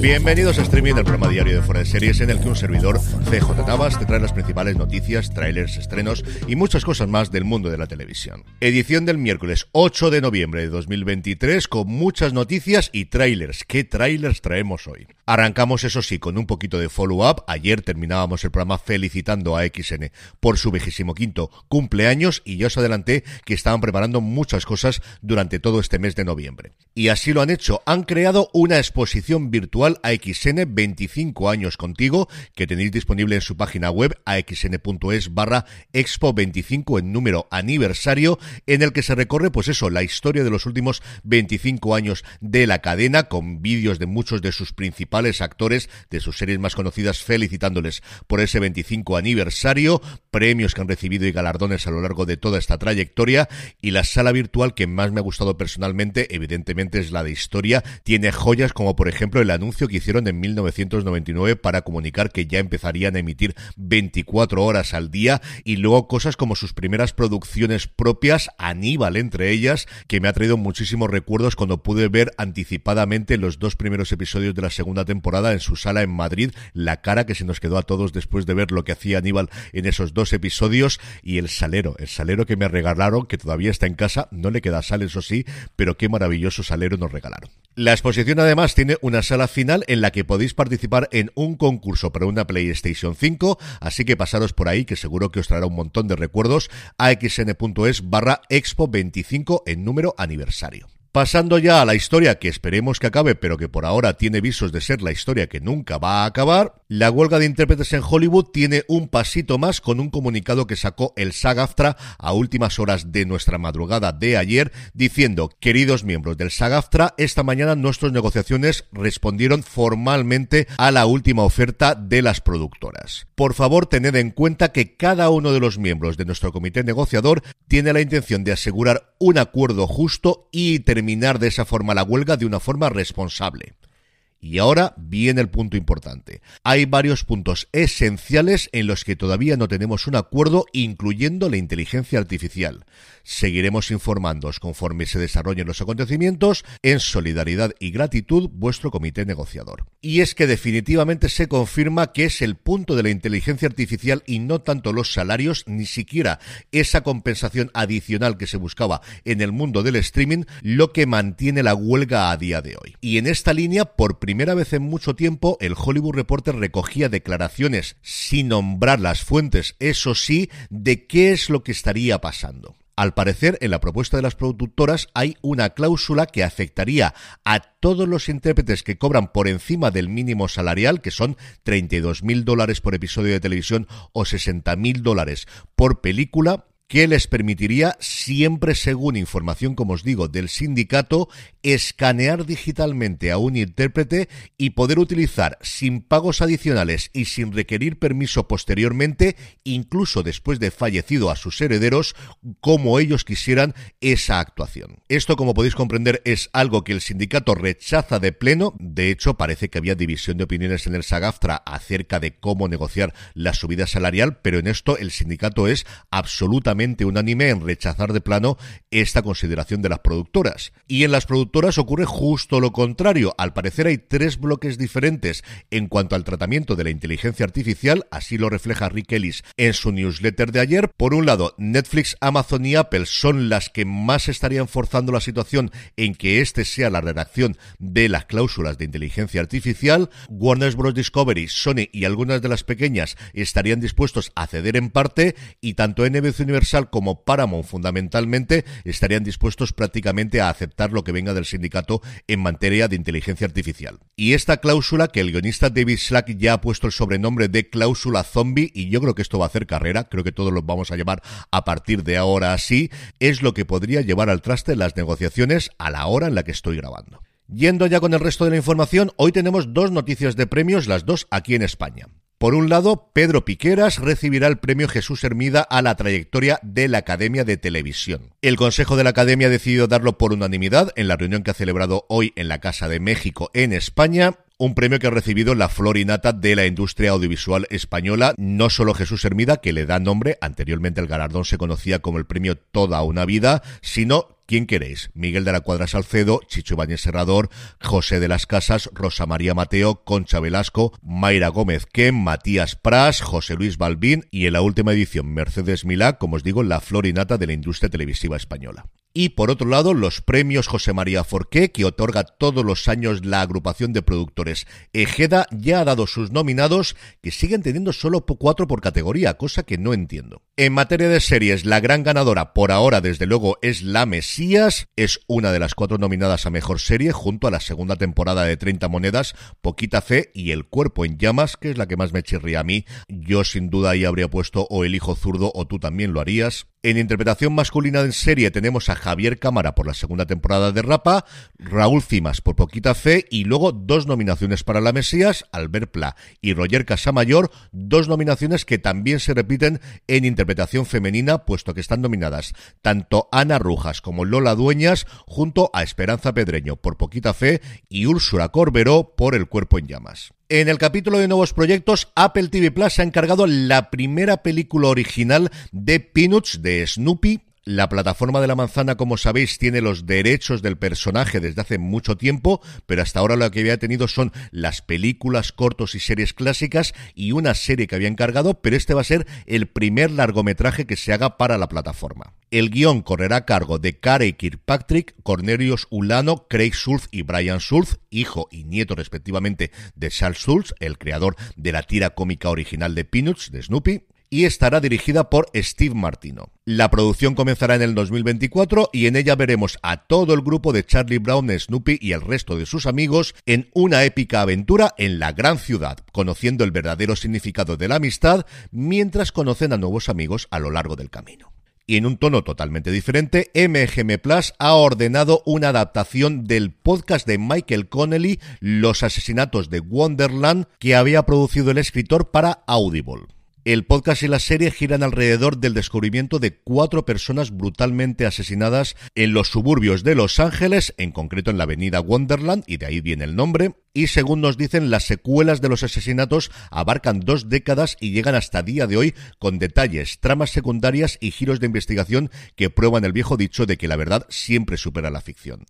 Bienvenidos a Streaming, el programa diario de Fuera de Series, en el que un servidor, CJ Navas, te trae las principales noticias, trailers, estrenos y muchas cosas más del mundo de la televisión. Edición del miércoles 8 de noviembre de 2023, con muchas noticias y trailers. ¿Qué trailers traemos hoy? Arrancamos, eso sí, con un poquito de follow-up. Ayer terminábamos el programa felicitando a XN por su vigésimo quinto cumpleaños y ya os adelanté que estaban preparando muchas cosas durante todo este mes de noviembre. Y así lo han hecho. Han creado una exposición virtual AXN 25 años contigo que tenéis disponible en su página web axn.es barra expo 25 en número aniversario en el que se recorre pues eso, la historia de los últimos 25 años de la cadena con vídeos de muchos de sus principales actores de sus series más conocidas felicitándoles por ese 25 aniversario, premios que han recibido y galardones a lo largo de toda esta trayectoria y la sala virtual que más me ha gustado personalmente evidentemente es la de historia, tiene joyas como por ejemplo el anuncio que hicieron en 1999 para comunicar que ya empezarían a emitir 24 horas al día y luego cosas como sus primeras producciones propias, Aníbal entre ellas, que me ha traído muchísimos recuerdos cuando pude ver anticipadamente los dos primeros episodios de la segunda temporada en su sala en Madrid, la cara que se nos quedó a todos después de ver lo que hacía Aníbal en esos dos episodios y el salero, el salero que me regalaron, que todavía está en casa, no le queda sal eso sí, pero qué maravilloso salero nos regalaron. La exposición además tiene una sala final en la que podéis participar en un concurso para una PlayStation 5, así que pasaros por ahí que seguro que os traerá un montón de recuerdos a xn.es barra expo 25 en número aniversario. Pasando ya a la historia que esperemos que acabe, pero que por ahora tiene visos de ser la historia que nunca va a acabar, la huelga de intérpretes en Hollywood tiene un pasito más con un comunicado que sacó el SAG-AFTRA a últimas horas de nuestra madrugada de ayer, diciendo, queridos miembros del SAG-AFTRA, esta mañana nuestras negociaciones respondieron formalmente a la última oferta de las productoras. Por favor, tened en cuenta que cada uno de los miembros de nuestro comité negociador tiene la intención de asegurar un acuerdo justo y terminar de esa forma la huelga de una forma responsable. Y ahora viene el punto importante. Hay varios puntos esenciales en los que todavía no tenemos un acuerdo, incluyendo la inteligencia artificial. Seguiremos informándoos conforme se desarrollen los acontecimientos en solidaridad y gratitud vuestro comité negociador. Y es que definitivamente se confirma que es el punto de la inteligencia artificial y no tanto los salarios, ni siquiera esa compensación adicional que se buscaba en el mundo del streaming, lo que mantiene la huelga a día de hoy. Y en esta línea, por primera vez en mucho tiempo, el Hollywood Reporter recogía declaraciones sin nombrar las fuentes, eso sí, de qué es lo que estaría pasando. Al parecer, en la propuesta de las productoras hay una cláusula que afectaría a todos los intérpretes que cobran por encima del mínimo salarial, que son 32 mil dólares por episodio de televisión o 60 mil dólares por película, que les permitiría, siempre según información, como os digo, del sindicato, escanear digitalmente a un intérprete y poder utilizar sin pagos adicionales y sin requerir permiso posteriormente, incluso después de fallecido a sus herederos, como ellos quisieran esa actuación. Esto, como podéis comprender, es algo que el sindicato rechaza de pleno. De hecho, parece que había división de opiniones en el SAGAFTRA acerca de cómo negociar la subida salarial, pero en esto el sindicato es absolutamente unánime en rechazar de plano esta consideración de las productoras. Y en las productoras ocurre justo lo contrario. Al parecer hay tres bloques diferentes en cuanto al tratamiento de la inteligencia artificial, así lo refleja Rick Ellis en su newsletter de ayer. Por un lado, Netflix, Amazon y Apple son las que más estarían forzando la situación en que este sea la redacción de las cláusulas de inteligencia artificial. Warner Bros. Discovery, Sony y algunas de las pequeñas estarían dispuestos a ceder en parte y tanto NBC Universal como Paramount fundamentalmente estarían dispuestos prácticamente a aceptar lo que venga del sindicato en materia de inteligencia artificial. Y esta cláusula que el guionista David Slack ya ha puesto el sobrenombre de cláusula zombie y yo creo que esto va a hacer carrera, creo que todos lo vamos a llamar a partir de ahora así, es lo que podría llevar al traste las negociaciones a la hora en la que estoy grabando. Yendo ya con el resto de la información, hoy tenemos dos noticias de premios, las dos aquí en España. Por un lado, Pedro Piqueras recibirá el premio Jesús Hermida a la trayectoria de la Academia de Televisión. El Consejo de la Academia ha decidido darlo por unanimidad en la reunión que ha celebrado hoy en la Casa de México en España un premio que ha recibido la florinata de la industria audiovisual española, no solo Jesús Hermida, que le da nombre, anteriormente el galardón se conocía como el premio Toda una Vida, sino ¿Quién queréis? Miguel de la Cuadra Salcedo, Chicho Ibáñez Serrador, José de las Casas, Rosa María Mateo, Concha Velasco, Mayra Gómez Ken, Matías Pras, José Luis Balbín y en la última edición Mercedes Milá, como os digo, la florinata de la industria televisiva española. Y por otro lado, los premios José María Forqué, que otorga todos los años la agrupación de productores Ejeda, ya ha dado sus nominados, que siguen teniendo solo cuatro por categoría, cosa que no entiendo. En materia de series, la gran ganadora por ahora, desde luego, es La Mesías. Es una de las cuatro nominadas a mejor serie, junto a la segunda temporada de 30 Monedas, Poquita Fe y El Cuerpo en Llamas, que es la que más me chirría a mí. Yo sin duda ahí habría puesto o El Hijo Zurdo o tú también lo harías. En interpretación masculina en serie tenemos a Javier Cámara por la segunda temporada de Rapa, Raúl Cimas por Poquita Fe y luego dos nominaciones para La Mesías, Albert Pla y Roger Casamayor, dos nominaciones que también se repiten en interpretación femenina, puesto que están nominadas tanto Ana Rujas como Lola Dueñas junto a Esperanza Pedreño por Poquita Fe y Úrsula Corberó por El Cuerpo en Llamas. En el capítulo de nuevos proyectos, Apple TV Plus ha encargado la primera película original de Peanuts de Snoopy la plataforma de la manzana, como sabéis, tiene los derechos del personaje desde hace mucho tiempo, pero hasta ahora lo que había tenido son las películas, cortos y series clásicas y una serie que había encargado, pero este va a ser el primer largometraje que se haga para la plataforma. El guion correrá a cargo de Carey Kirkpatrick, Cornelius Ulano, Craig Schultz y Brian Schultz, hijo y nieto respectivamente de Charles Schultz, el creador de la tira cómica original de Peanuts, de Snoopy y estará dirigida por Steve Martino. La producción comenzará en el 2024 y en ella veremos a todo el grupo de Charlie Brown, Snoopy y el resto de sus amigos en una épica aventura en la gran ciudad, conociendo el verdadero significado de la amistad mientras conocen a nuevos amigos a lo largo del camino. Y en un tono totalmente diferente, MGM Plus ha ordenado una adaptación del podcast de Michael Connelly, Los asesinatos de Wonderland, que había producido el escritor para Audible. El podcast y la serie giran alrededor del descubrimiento de cuatro personas brutalmente asesinadas en los suburbios de Los Ángeles, en concreto en la avenida Wonderland, y de ahí viene el nombre. Y según nos dicen, las secuelas de los asesinatos abarcan dos décadas y llegan hasta día de hoy con detalles, tramas secundarias y giros de investigación que prueban el viejo dicho de que la verdad siempre supera la ficción.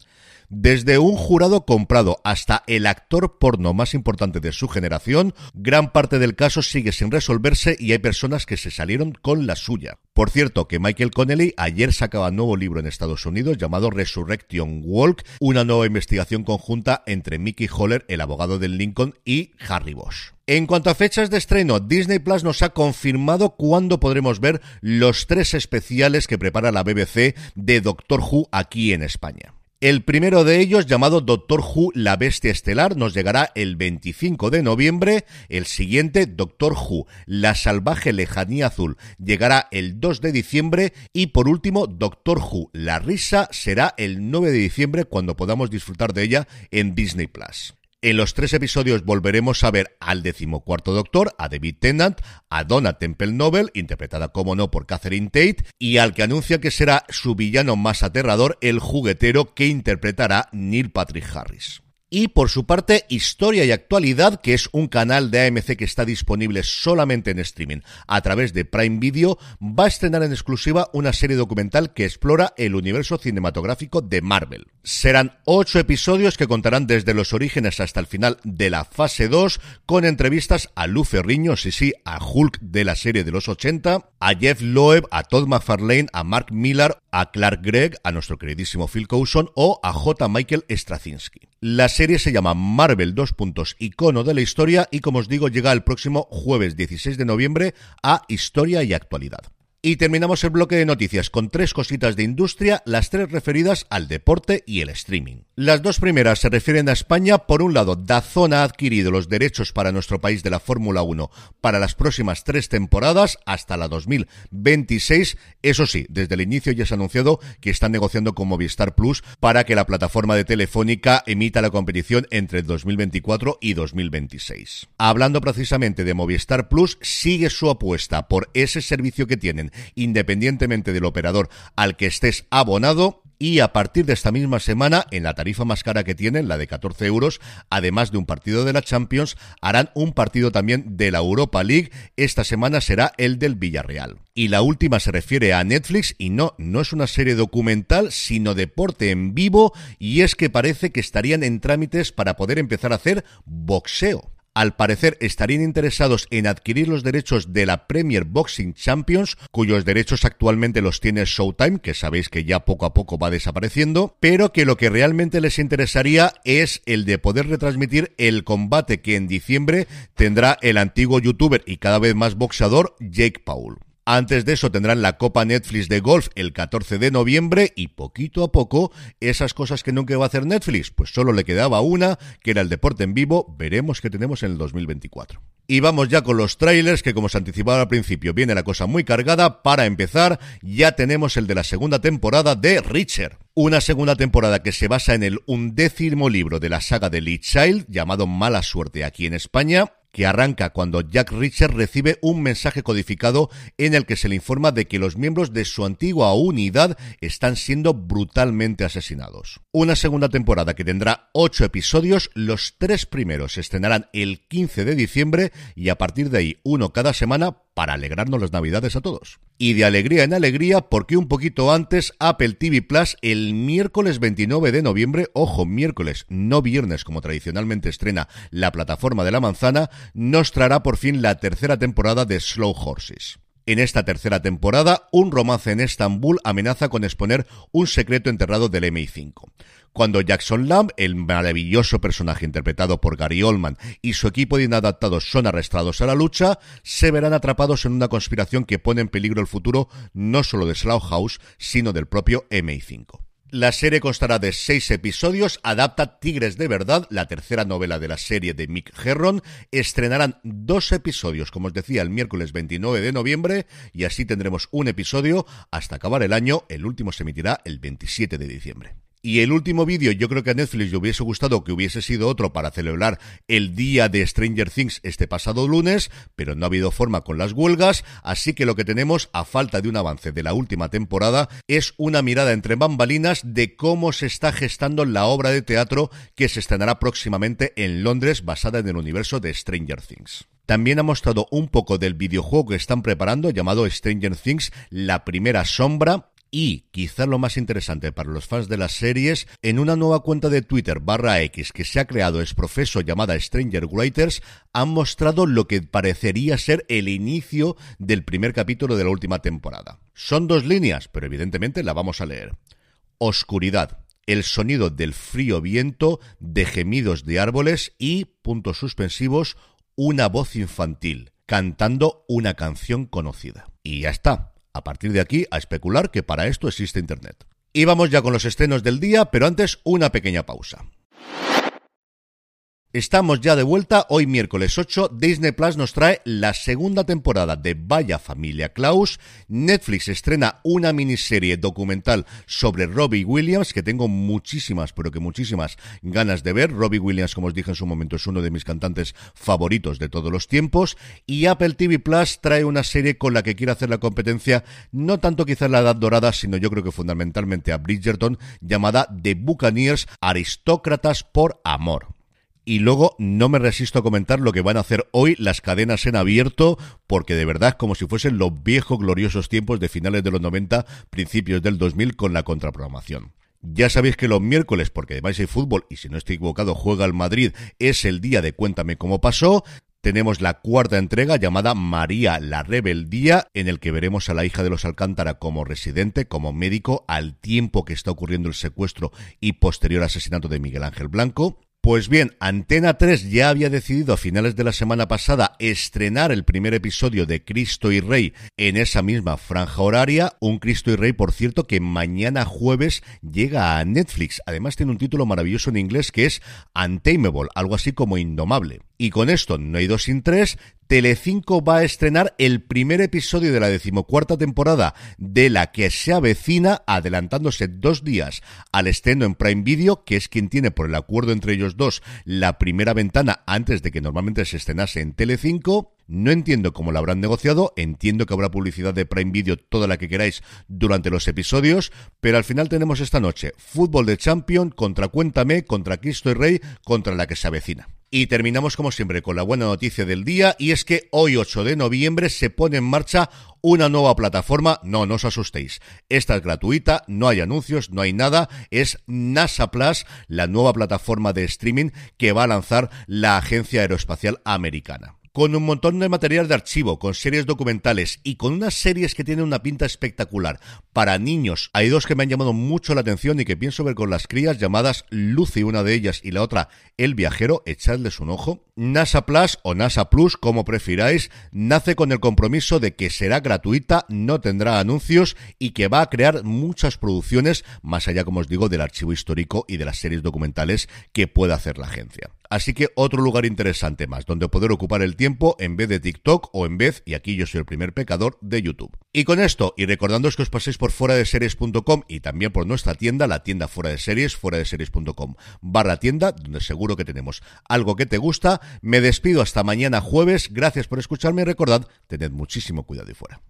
Desde un jurado comprado hasta el actor porno más importante de su generación, gran parte del caso sigue sin resolverse y hay personas que se salieron con la suya. Por cierto, que Michael Connelly ayer sacaba un nuevo libro en Estados Unidos llamado Resurrection Walk, una nueva investigación conjunta entre Mickey Holler, el abogado del Lincoln, y Harry Bosch. En cuanto a fechas de estreno, Disney Plus nos ha confirmado cuándo podremos ver los tres especiales que prepara la BBC de Doctor Who aquí en España. El primero de ellos, llamado Doctor Who, la bestia estelar, nos llegará el 25 de noviembre. El siguiente, Doctor Who, la salvaje lejanía azul, llegará el 2 de diciembre. Y por último, Doctor Who, la risa, será el 9 de diciembre cuando podamos disfrutar de ella en Disney Plus. En los tres episodios volveremos a ver al decimocuarto Doctor, a David Tennant, a Donna Temple Novel, interpretada como no por Catherine Tate, y al que anuncia que será su villano más aterrador, el juguetero que interpretará Neil Patrick Harris. Y por su parte, Historia y Actualidad, que es un canal de AMC que está disponible solamente en streaming a través de Prime Video, va a estrenar en exclusiva una serie documental que explora el universo cinematográfico de Marvel. Serán ocho episodios que contarán desde los orígenes hasta el final de la fase 2, con entrevistas a Lu Ferriño, sí sí, a Hulk de la serie de los 80, a Jeff Loeb, a Todd McFarlane, a Mark Millar, a Clark Gregg, a nuestro queridísimo Phil Coulson o a J. Michael Straczynski. La serie se llama Marvel 2. Icono de la historia y como os digo llega el próximo jueves 16 de noviembre a Historia y Actualidad. Y terminamos el bloque de noticias con tres cositas de industria, las tres referidas al deporte y el streaming. Las dos primeras se refieren a España. Por un lado, Dazón ha adquirido los derechos para nuestro país de la Fórmula 1 para las próximas tres temporadas hasta la 2026. Eso sí, desde el inicio ya se ha anunciado que están negociando con Movistar Plus para que la plataforma de Telefónica emita la competición entre 2024 y 2026. Hablando precisamente de Movistar Plus, sigue su apuesta por ese servicio que tienen independientemente del operador al que estés abonado y a partir de esta misma semana, en la tarifa más cara que tienen, la de 14 euros, además de un partido de la Champions, harán un partido también de la Europa League. Esta semana será el del Villarreal. Y la última se refiere a Netflix y no, no es una serie documental, sino deporte en vivo y es que parece que estarían en trámites para poder empezar a hacer boxeo al parecer estarían interesados en adquirir los derechos de la Premier Boxing Champions, cuyos derechos actualmente los tiene Showtime, que sabéis que ya poco a poco va desapareciendo, pero que lo que realmente les interesaría es el de poder retransmitir el combate que en diciembre tendrá el antiguo youtuber y cada vez más boxeador Jake Paul. Antes de eso tendrán la Copa Netflix de Golf el 14 de noviembre y poquito a poco esas cosas que nunca va a hacer Netflix, pues solo le quedaba una, que era el deporte en vivo, veremos qué tenemos en el 2024. Y vamos ya con los trailers, que como se anticipaba al principio, viene la cosa muy cargada. Para empezar, ya tenemos el de la segunda temporada de Richard. Una segunda temporada que se basa en el undécimo libro de la saga de Lee Child, llamado Mala Suerte aquí en España, que arranca cuando Jack Richard recibe un mensaje codificado en el que se le informa de que los miembros de su antigua unidad están siendo brutalmente asesinados. Una segunda temporada que tendrá ocho episodios, los tres primeros se estrenarán el 15 de diciembre y a partir de ahí uno cada semana para alegrarnos las navidades a todos. Y de alegría en alegría porque un poquito antes Apple TV Plus el miércoles 29 de noviembre, ojo, miércoles, no viernes como tradicionalmente estrena la plataforma de la manzana, nos traerá por fin la tercera temporada de Slow Horses. En esta tercera temporada, un romance en Estambul amenaza con exponer un secreto enterrado del MI5. Cuando Jackson Lamb, el maravilloso personaje interpretado por Gary Oldman, y su equipo de inadaptados son arrestados a la lucha, se verán atrapados en una conspiración que pone en peligro el futuro no solo de Slough House, sino del propio MI5. La serie constará de seis episodios, adapta Tigres de Verdad, la tercera novela de la serie de Mick Herron. Estrenarán dos episodios, como os decía, el miércoles 29 de noviembre y así tendremos un episodio hasta acabar el año. El último se emitirá el 27 de diciembre. Y el último vídeo, yo creo que a Netflix le hubiese gustado que hubiese sido otro para celebrar el día de Stranger Things este pasado lunes, pero no ha habido forma con las huelgas, así que lo que tenemos, a falta de un avance de la última temporada, es una mirada entre bambalinas de cómo se está gestando la obra de teatro que se estrenará próximamente en Londres basada en el universo de Stranger Things. También ha mostrado un poco del videojuego que están preparando llamado Stranger Things, la primera sombra, y, quizá lo más interesante para los fans de las series, en una nueva cuenta de Twitter barra X que se ha creado es profeso llamada Stranger Writers, han mostrado lo que parecería ser el inicio del primer capítulo de la última temporada. Son dos líneas, pero evidentemente la vamos a leer. Oscuridad. El sonido del frío viento, de gemidos de árboles y, puntos suspensivos, una voz infantil, cantando una canción conocida. Y ya está. A partir de aquí, a especular que para esto existe Internet. Y vamos ya con los estrenos del día, pero antes una pequeña pausa. Estamos ya de vuelta, hoy miércoles 8, Disney Plus nos trae la segunda temporada de Vaya Familia Klaus, Netflix estrena una miniserie documental sobre Robbie Williams, que tengo muchísimas, pero que muchísimas ganas de ver, Robbie Williams, como os dije en su momento, es uno de mis cantantes favoritos de todos los tiempos, y Apple TV Plus trae una serie con la que quiere hacer la competencia, no tanto quizás la edad dorada, sino yo creo que fundamentalmente a Bridgerton, llamada The Buccaneers, Aristócratas por Amor. Y luego no me resisto a comentar lo que van a hacer hoy las cadenas en abierto, porque de verdad es como si fuesen los viejos gloriosos tiempos de finales de los 90, principios del 2000 con la contraprogramación. Ya sabéis que los miércoles, porque además hay fútbol y si no estoy equivocado juega el Madrid, es el día de Cuéntame cómo pasó. Tenemos la cuarta entrega llamada María la Rebeldía, en el que veremos a la hija de los Alcántara como residente, como médico, al tiempo que está ocurriendo el secuestro y posterior asesinato de Miguel Ángel Blanco. Pues bien, Antena 3 ya había decidido a finales de la semana pasada estrenar el primer episodio de Cristo y Rey en esa misma franja horaria. Un Cristo y Rey, por cierto, que mañana jueves llega a Netflix. Además tiene un título maravilloso en inglés que es Untamable, algo así como Indomable. Y con esto, no hay dos sin tres, Telecinco va a estrenar el primer episodio de la decimocuarta temporada de la que se avecina, adelantándose dos días al estreno en Prime Video, que es quien tiene por el acuerdo entre ellos dos la primera ventana antes de que normalmente se estrenase en Telecinco. No entiendo cómo lo habrán negociado, entiendo que habrá publicidad de Prime Video toda la que queráis durante los episodios, pero al final tenemos esta noche fútbol de Champion contra Cuéntame, contra Cristo y Rey, contra la que se avecina. Y terminamos como siempre con la buena noticia del día y es que hoy 8 de noviembre se pone en marcha una nueva plataforma, no, no os asustéis, esta es gratuita, no hay anuncios, no hay nada, es NASA Plus, la nueva plataforma de streaming que va a lanzar la Agencia Aeroespacial Americana con un montón de material de archivo, con series documentales y con unas series que tienen una pinta espectacular para niños. Hay dos que me han llamado mucho la atención y que pienso ver con las crías llamadas Lucy, una de ellas, y la otra El Viajero, echadles un ojo. NASA Plus o NASA Plus, como prefiráis, nace con el compromiso de que será gratuita, no tendrá anuncios y que va a crear muchas producciones, más allá, como os digo, del archivo histórico y de las series documentales que pueda hacer la agencia. Así que otro lugar interesante más, donde poder ocupar el tiempo en vez de TikTok o en vez, y aquí yo soy el primer pecador, de YouTube. Y con esto, y recordándoos que os paséis por fuera de series.com y también por nuestra tienda, la tienda fuera de series, fuera de series.com barra tienda, donde seguro que tenemos algo que te gusta. Me despido hasta mañana jueves. Gracias por escucharme y recordad, tened muchísimo cuidado y fuera.